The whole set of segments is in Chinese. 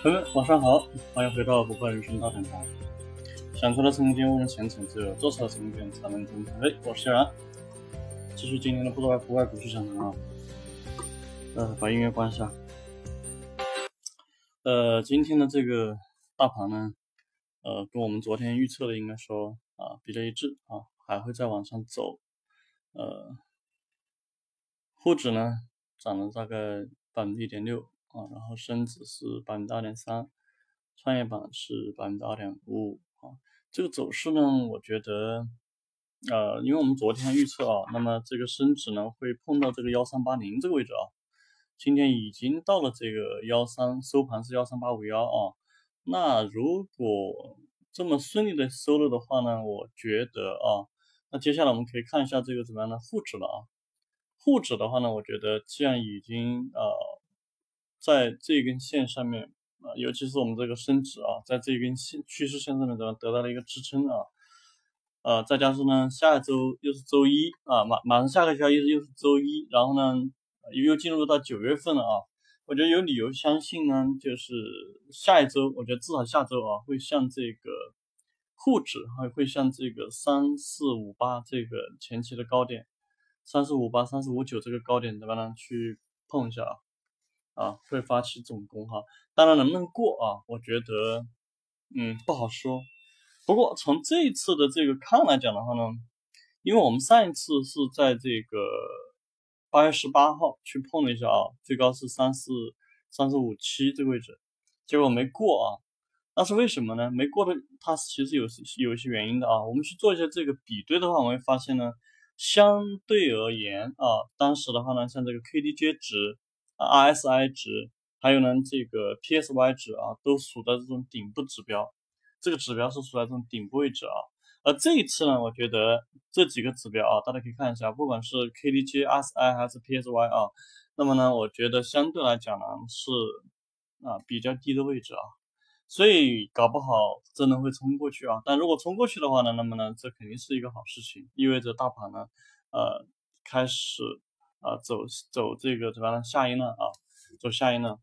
朋友们，晚上好，欢迎回到不败人生大讲堂。想出的成功为人前程，只有做出的成功才能功成。哎，我是小然，继续今天的不外不外股市讲堂啊。呃，把音乐关一下。呃，今天的这个大盘呢，呃，跟我们昨天预测的应该说啊比较一致啊，还会再往上走。呃，沪指呢涨了大概百分之一点六然后深指是百分之二点三，创业板是百分之二点五啊。这个走势呢，我觉得呃，因为我们昨天预测啊，那么这个深指呢会碰到这个幺三八零这个位置啊。今天已经到了这个幺三，收盘是幺三八五幺啊。那如果这么顺利的收了的话呢，我觉得啊，那接下来我们可以看一下这个怎么样的沪指了啊。沪指的话呢，我觉得既然已经呃在这根线上面啊，尤其是我们这个深指啊，在这根线趋势线上面得得到了一个支撑啊，呃，再加上呢，下周又是周一啊，马马上下个交易日又是周一，然后呢。又又进入到九月份了啊，我觉得有理由相信呢，就是下一周，我觉得至少下周啊，会像这个沪指还会像这个三四五八这个前期的高点，三四五八、三四五九这个高点怎么呢去碰一下啊，啊，会发起总攻哈，当然能不能过啊，我觉得嗯不好说，不过从这一次的这个看来讲的话呢，因为我们上一次是在这个。八月十八号去碰了一下啊，最高是三四三四五七这个位置，结果没过啊。那是为什么呢？没过的它其实有有一些原因的啊。我们去做一下这个比对的话，我们会发现呢，相对而言啊，当时的话呢，像这个 KDJ 值、RSI 值，还有呢这个 PSY 值啊，都属在这种顶部指标，这个指标是处在这种顶部位置啊。而这一次呢，我觉得这几个指标啊，大家可以看一下，不管是 KDJ、RSI 还是 PSY 啊，那么呢，我觉得相对来讲呢是啊比较低的位置啊，所以搞不好真的会冲过去啊。但如果冲过去的话呢，那么呢，这肯定是一个好事情，意味着大盘呢呃开始啊走走这个怎么样下一浪啊，走下一浪。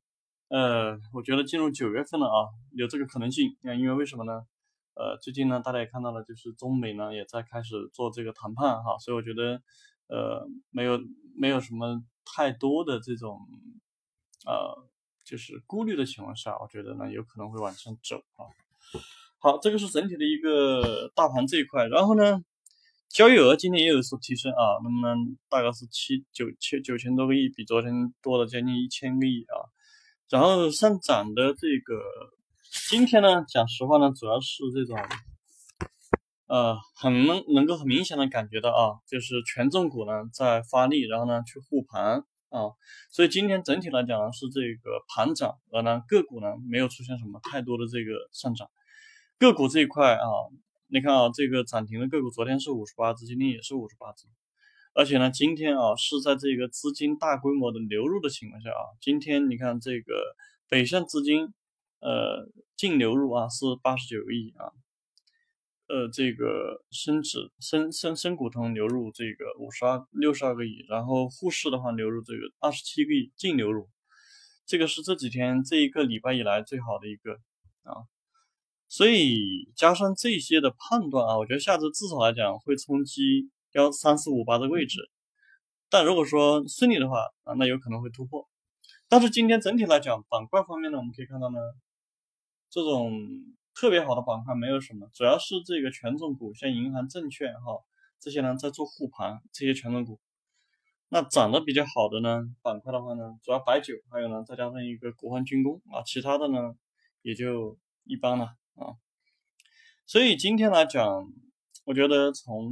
呃，我觉得进入九月份了啊，有这个可能性。因为为什么呢？呃，最近呢，大家也看到了，就是中美呢也在开始做这个谈判哈，所以我觉得，呃，没有没有什么太多的这种，呃，就是顾虑的情况下，我觉得呢有可能会往上走啊。好，这个是整体的一个大盘这一块，然后呢，交易额今天也有所提升啊，那么呢大概是七九千九千多个亿，比昨天多了将近一千个亿啊，然后上涨的这个。今天呢，讲实话呢，主要是这种，呃，很能能够很明显的感觉到啊，就是权重股呢在发力，然后呢去护盘啊，所以今天整体来讲呢是这个盘涨，而呢个股呢没有出现什么太多的这个上涨，个股这一块啊，你看啊，这个涨停的个股昨天是五十八只，今天也是五十八只，而且呢今天啊是在这个资金大规模的流入的情况下啊，今天你看这个北向资金。呃，净流入啊是八十九亿啊，呃，这个深指深深深股通流入这个五十二六十二个亿，然后沪市的话流入这个二十七个亿净流入，这个是这几天这一个礼拜以来最好的一个啊，所以加上这些的判断啊，我觉得下周至少来讲会冲击幺三四五八的位置，但如果说顺利的话啊，那有可能会突破。但是今天整体来讲，板块方面呢，我们可以看到呢，这种特别好的板块没有什么，主要是这个权重股，像银行、证券哈这些呢在做护盘，这些权重股。那涨得比较好的呢板块的话呢，主要白酒，还有呢再加上一个国防军工啊，其他的呢也就一般了啊。所以今天来讲，我觉得从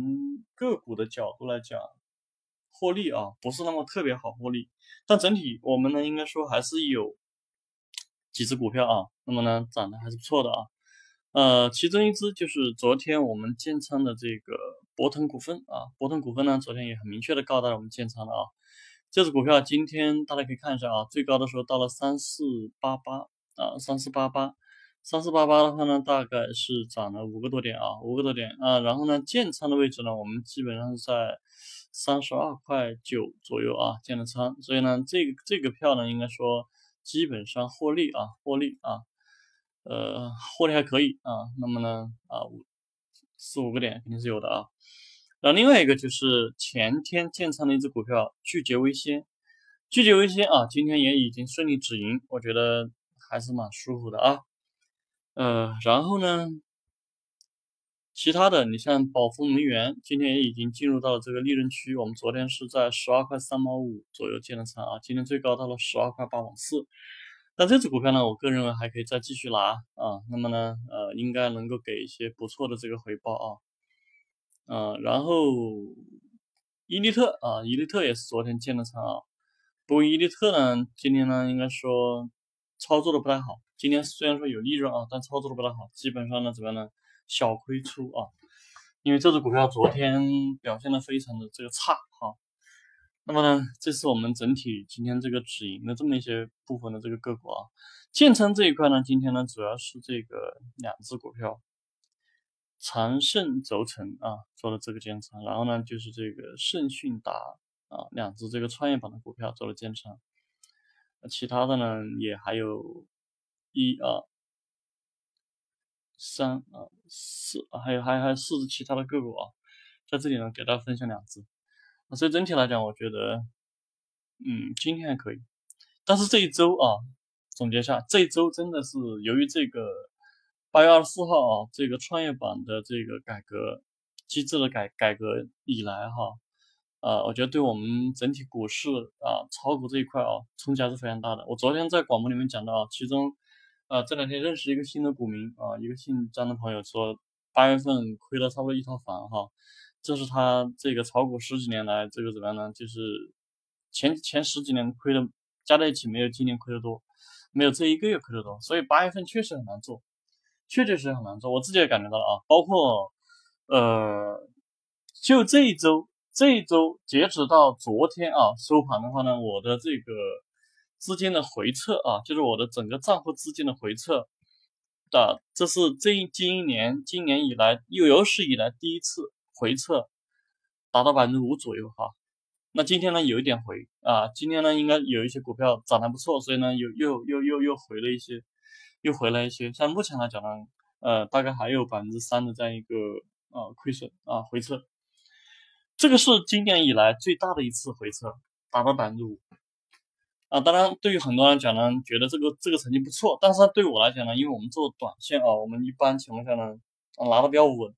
个股的角度来讲。获利啊，不是那么特别好获利，但整体我们呢，应该说还是有几只股票啊，那么呢涨得还是不错的啊，呃，其中一只就是昨天我们建仓的这个博腾股份啊，博腾股份呢昨天也很明确的告诉大家我们建仓了啊，这只股票今天大家可以看一下啊，最高的时候到了三四八八啊，三四八八，三四八八的话呢，大概是涨了五个多点啊，五个多点啊，然后呢建仓的位置呢，我们基本上是在。三十二块九左右啊，建的仓，所以呢，这个这个票呢，应该说基本上获利啊，获利啊。呃，获利还可以啊。那么呢，啊五四五个点肯定是有的啊。然后另外一个就是前天建仓的一只股票聚捷微纤，聚捷微纤啊，今天也已经顺利止盈，我觉得还是蛮舒服的啊。呃，然后呢，其他的你像宝丰能源，今天也已经进入到了这个利润区，我们昨天是在十二块三毛五左右建的仓啊，今天最高到了十二块八毛四。那这只股票呢，我个人认为还可以再继续拿啊。那么呢，呃，应该能够给一些不错的这个回报啊。嗯，然后伊利特啊，伊利特也是昨天建的仓啊。不过伊利特呢，今天呢，应该说操作的不太好。今天虽然说有利润啊，但操作的不太好，基本上呢，怎么样呢？小亏出啊。因为这只股票昨天表现的非常的这个差哈。那么呢，这是我们整体今天这个止盈的这么一些部分的这个个股啊。建仓这一块呢，今天呢主要是这个两只股票，长盛轴承啊做了这个建仓，然后呢就是这个盛讯达啊两只这个创业板的股票做了建仓，其他的呢也还有一二三啊四，还有还有还有四只其他的个股啊，在这里呢给大家分享两只。所以整体来讲，我觉得，嗯，今天还可以，但是这一周啊，总结一下，这一周真的是由于这个八月二十四号啊，这个创业板的这个改革机制的改改革以来哈，啊，我觉得对我们整体股市啊，炒股这一块啊，冲击还是非常大的。我昨天在广播里面讲到，其中，呃，这两天认识一个新的股民啊，一个姓张的朋友说，八月份亏了差不多一套房哈。这是他这个炒股十几年来，这个怎么样呢？就是前前十几年亏的加在一起，没有今年亏的多，没有这一个月亏的多。所以八月份确实很难做，确确实实很难做。我自己也感觉到了啊，包括呃，就这一周，这一周截止到昨天啊收盘的话呢，我的这个资金的回撤啊，就是我的整个账户资金的回撤的，这是这一今年今年以来又有史以来第一次。回撤达到百分之五左右哈，那今天呢有一点回啊，今天呢应该有一些股票涨得不错，所以呢又又又又又回了一些，又回来一些。像目前来讲呢，呃，大概还有百分之三的这样一个啊亏损啊回撤，这个是今年以来最大的一次回撤，达到百分之五啊。当然，对于很多人讲呢，觉得这个这个成绩不错，但是对我来讲呢，因为我们做短线啊，我们一般情况下呢拿的比较稳。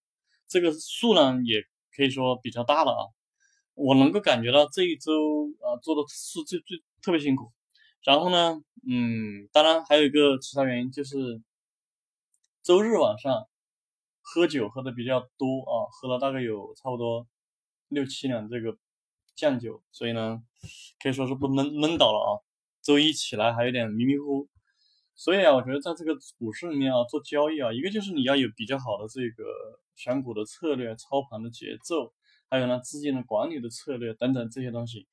这个数呢也可以说比较大了啊，我能够感觉到这一周啊做的是最最特别辛苦，然后呢，嗯，当然还有一个其他原因就是周日晚上喝酒喝的比较多啊，喝了大概有差不多六七两这个酱酒，所以呢可以说是不闷闷倒了啊，周一起来还有点迷迷糊糊。所以啊，我觉得在这个股市里面啊，做交易啊，一个就是你要有比较好的这个选股的策略、操盘的节奏，还有呢资金的管理的策略等等这些东西。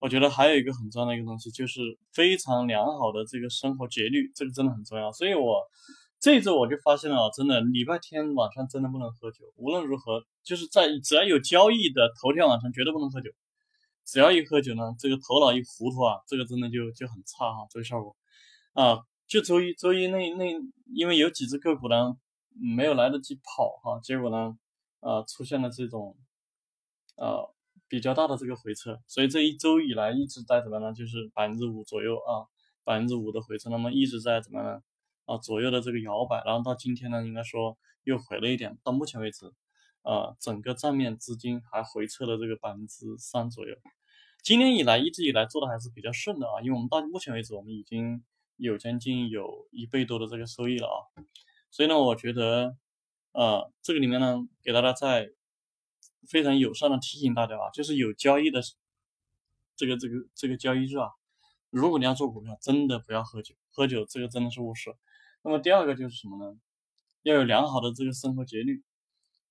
我觉得还有一个很重要的一个东西，就是非常良好的这个生活节律，这个真的很重要。所以我这一周我就发现了啊，真的礼拜天晚上真的不能喝酒，无论如何，就是在只要有交易的头天晚上绝对不能喝酒。只要一喝酒呢，这个头脑一糊涂啊，这个真的就就很差哈，这个效果啊。就周一，周一那那，因为有几只个股呢，没有来得及跑哈，结果呢，呃，出现了这种，呃，比较大的这个回撤，所以这一周以来一直在怎么呢？就是百分之五左右啊，百分之五的回撤，那么一直在怎么呢？啊，左右的这个摇摆，然后到今天呢，应该说又回了一点，到目前为止，啊，整个账面资金还回撤了这个百分之三左右，今年以来一直以来做的还是比较顺的啊，因为我们到目前为止，我们已经。有将近有一倍多的这个收益了啊，所以呢，我觉得，呃，这个里面呢，给大家在非常友善的提醒大家啊，就是有交易的这个这个这个交易日啊，如果你要做股票，真的不要喝酒，喝酒这个真的是误事。那么第二个就是什么呢？要有良好的这个生活节律。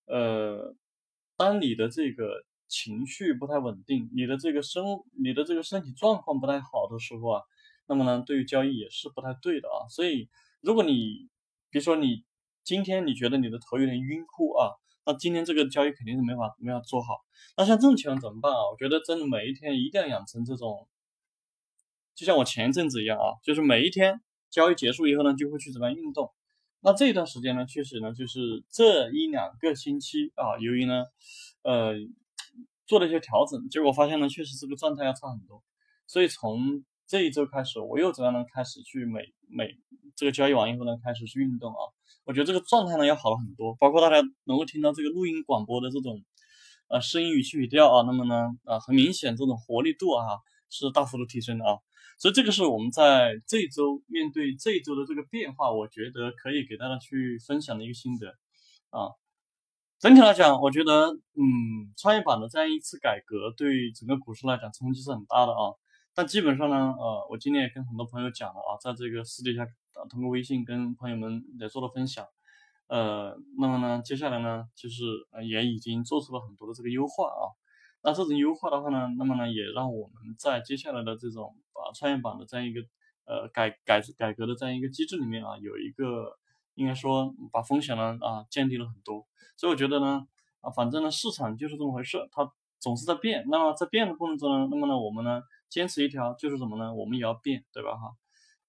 呃，当你的这个情绪不太稳定，你的这个身你的这个身体状况不太好的时候啊。那么呢，对于交易也是不太对的啊。所以，如果你比如说你今天你觉得你的头有点晕乎啊，那今天这个交易肯定是没法没法做好。那像这种情况怎么办啊？我觉得真的每一天一定要养成这种，就像我前一阵子一样啊，就是每一天交易结束以后呢，就会去怎么样运动，那这一段时间呢，确实呢，就是这一两个星期啊，由于呢，呃，做了一些调整，结果发现呢，确实这个状态要差很多。所以从这一周开始，我又怎样呢？开始去每每这个交易完以后呢，开始去运动啊。我觉得这个状态呢要好了很多，包括大家能够听到这个录音广播的这种呃声音语气语调啊，那么呢啊很明显这种活力度啊是大幅度提升的啊。所以这个是我们在这周面对这一周的这个变化，我觉得可以给大家去分享的一个心得啊。整体来讲，我觉得嗯，创业板的这样一次改革对整个股市来讲冲击是很大的啊。但基本上呢，呃，我今天也跟很多朋友讲了啊，在这个私底下啊，通过微信跟朋友们也做了分享，呃，那么呢，接下来呢，就是呃，也已经做出了很多的这个优化啊。那这种优化的话呢，那么呢，也让我们在接下来的这种啊创业板的这样一个呃改改改革的这样一个机制里面啊，有一个应该说把风险呢啊降低了很多。所以我觉得呢，啊，反正呢，市场就是这么回事，它总是在变。那么在变的过程中呢，那么呢，我们呢。坚持一条就是什么呢？我们也要变，对吧？哈，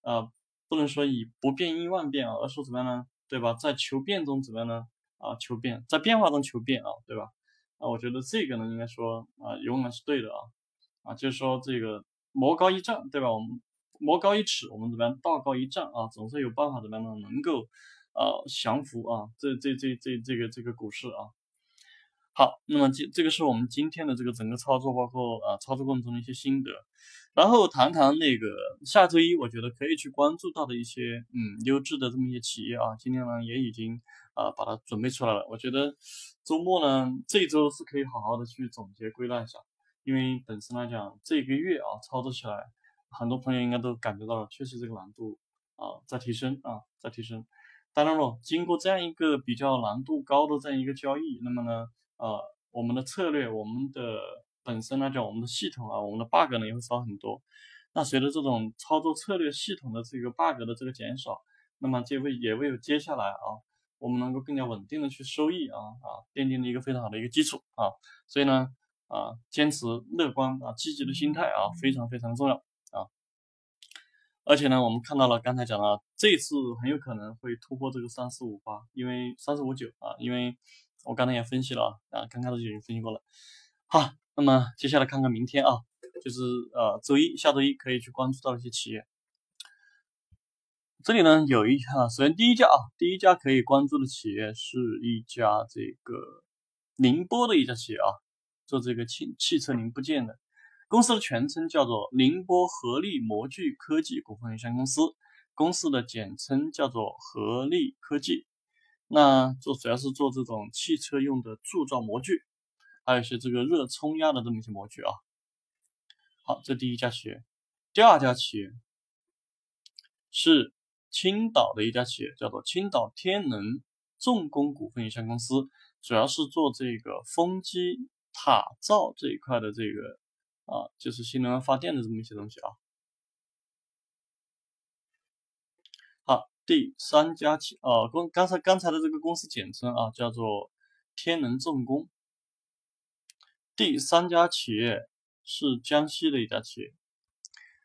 呃，不能说以不变应万变啊，而是怎么样呢？对吧？在求变中怎么样呢？啊，求变，在变化中求变啊，对吧？啊，我觉得这个呢，应该说啊，永远是对的啊，啊，就是说这个魔高一丈，对吧？我们魔高一尺，我们怎么样？道高一丈啊，总是有办法怎么样呢？能够啊降服啊，这这这这这个这个股市啊。好，那么这这个是我们今天的这个整个操作，包括啊操作过程中的一些心得，然后谈谈那个下周一我觉得可以去关注到的一些嗯优质的这么一些企业啊，今天呢也已经啊把它准备出来了。我觉得周末呢这周是可以好好的去总结归纳一下，因为本身来讲这一个月啊操作起来，很多朋友应该都感觉到了，确实这个难度啊在提升啊在提升。当然了，经过这样一个比较难度高的这样一个交易，那么呢。呃，我们的策略，我们的本身来讲，我们的系统啊，我们的 bug 呢也会少很多。那随着这种操作策略系统的这个 bug 的这个减少，那么就会也会有接下来啊，我们能够更加稳定的去收益啊啊，奠定了一个非常好的一个基础啊。所以呢，啊，坚持乐观啊，积极的心态啊，非常非常重要啊。而且呢，我们看到了刚才讲了，这次很有可能会突破这个三四五八，因为三四五九啊，因为。我刚才也分析了啊，刚开始就已经分析过了。好，那么接下来看看明天啊，就是呃周一下周一可以去关注到一些企业。这里呢有一哈，首先第一家啊，第一家可以关注的企业是一家这个宁波的一家企业啊，做这个汽汽车零部件的，公司的全称叫做宁波合力模具科技股份有限公司，公司的简称叫做合力科技。那做主要是做这种汽车用的铸造模具，还有一些这个热冲压的这么一些模具啊。好，这第一家企业，第二家企业是青岛的一家企业，叫做青岛天能重工股份有限公司，主要是做这个风机塔罩这一块的这个啊，就是新能源发电的这么一些东西啊。好第三家企啊，公刚才刚才的这个公司简称啊，叫做天能重工。第三家企业是江西的一家企业，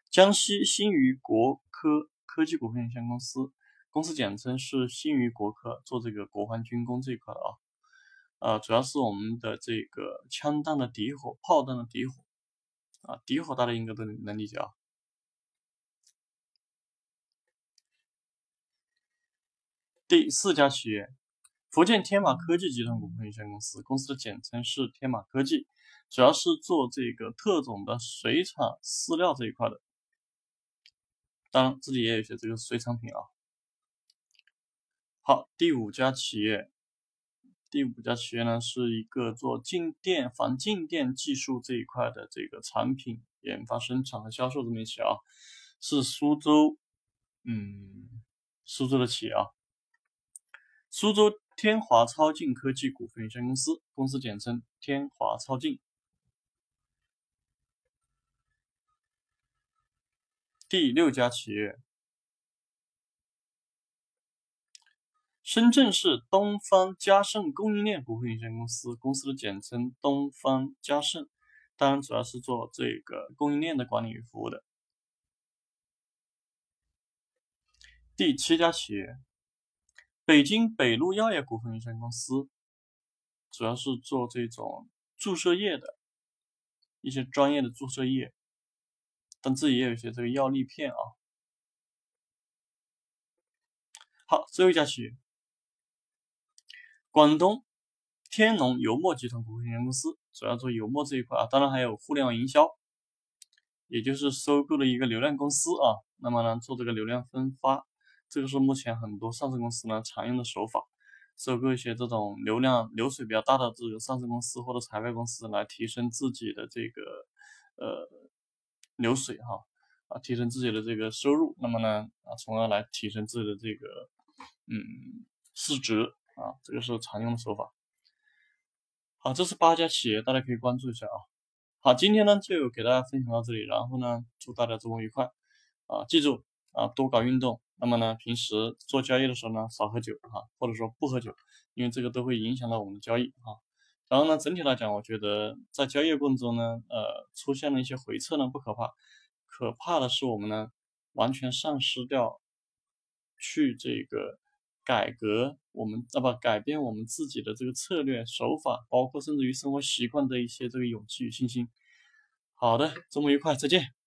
江西新余国科科技股份有限公司，公司简称是新余国科，做这个国防军工这一块的啊，呃，主要是我们的这个枪弹的底火、炮弹的底火啊，底火大家应该都能理解啊。第四家企业，福建天马科技集团股份有限公司，公司的简称是天马科技，主要是做这个特种的水产饲料这一块的，当然自己也有一些这个水产品啊。好，第五家企业，第五家企业呢是一个做静电防静电技术这一块的这个产品研发、生产和销售这么一企业啊，是苏州，嗯，苏州的企业啊。苏州天华超净科技股份有限公司，公司简称天华超净。第六家企业，深圳市东方嘉盛供应链股份有限公司，公司的简称东方嘉盛，当然主要是做这个供应链的管理与服务的。第七家企业。北京北路药业股份有限公司主要是做这种注射液的一些专业的注射液，但自己也有一些这个药粒片啊。好，最后一家企业，广东天龙油墨集团股份有限公司主要做油墨这一块啊，当然还有互联网营销，也就是收购了一个流量公司啊，那么呢做这个流量分发。这个是目前很多上市公司呢常用的手法，收购一些这种流量流水比较大的这个上市公司或者财会公司来提升自己的这个呃流水哈啊，提升自己的这个收入，那么呢啊，从而来提升自己的这个嗯市值啊，这个是常用的手法。好，这是八家企业，大家可以关注一下啊。好，今天呢就给大家分享到这里，然后呢祝大家周末愉快啊，记住啊多搞运动。那么呢，平时做交易的时候呢，少喝酒哈，或者说不喝酒，因为这个都会影响到我们的交易啊。然后呢，整体来讲，我觉得在交易过程中呢，呃，出现了一些回撤呢，不可怕，可怕的是我们呢，完全丧失掉去这个改革我们那么改变我们自己的这个策略手法，包括甚至于生活习惯的一些这个勇气与信心。好的，周末愉快，再见。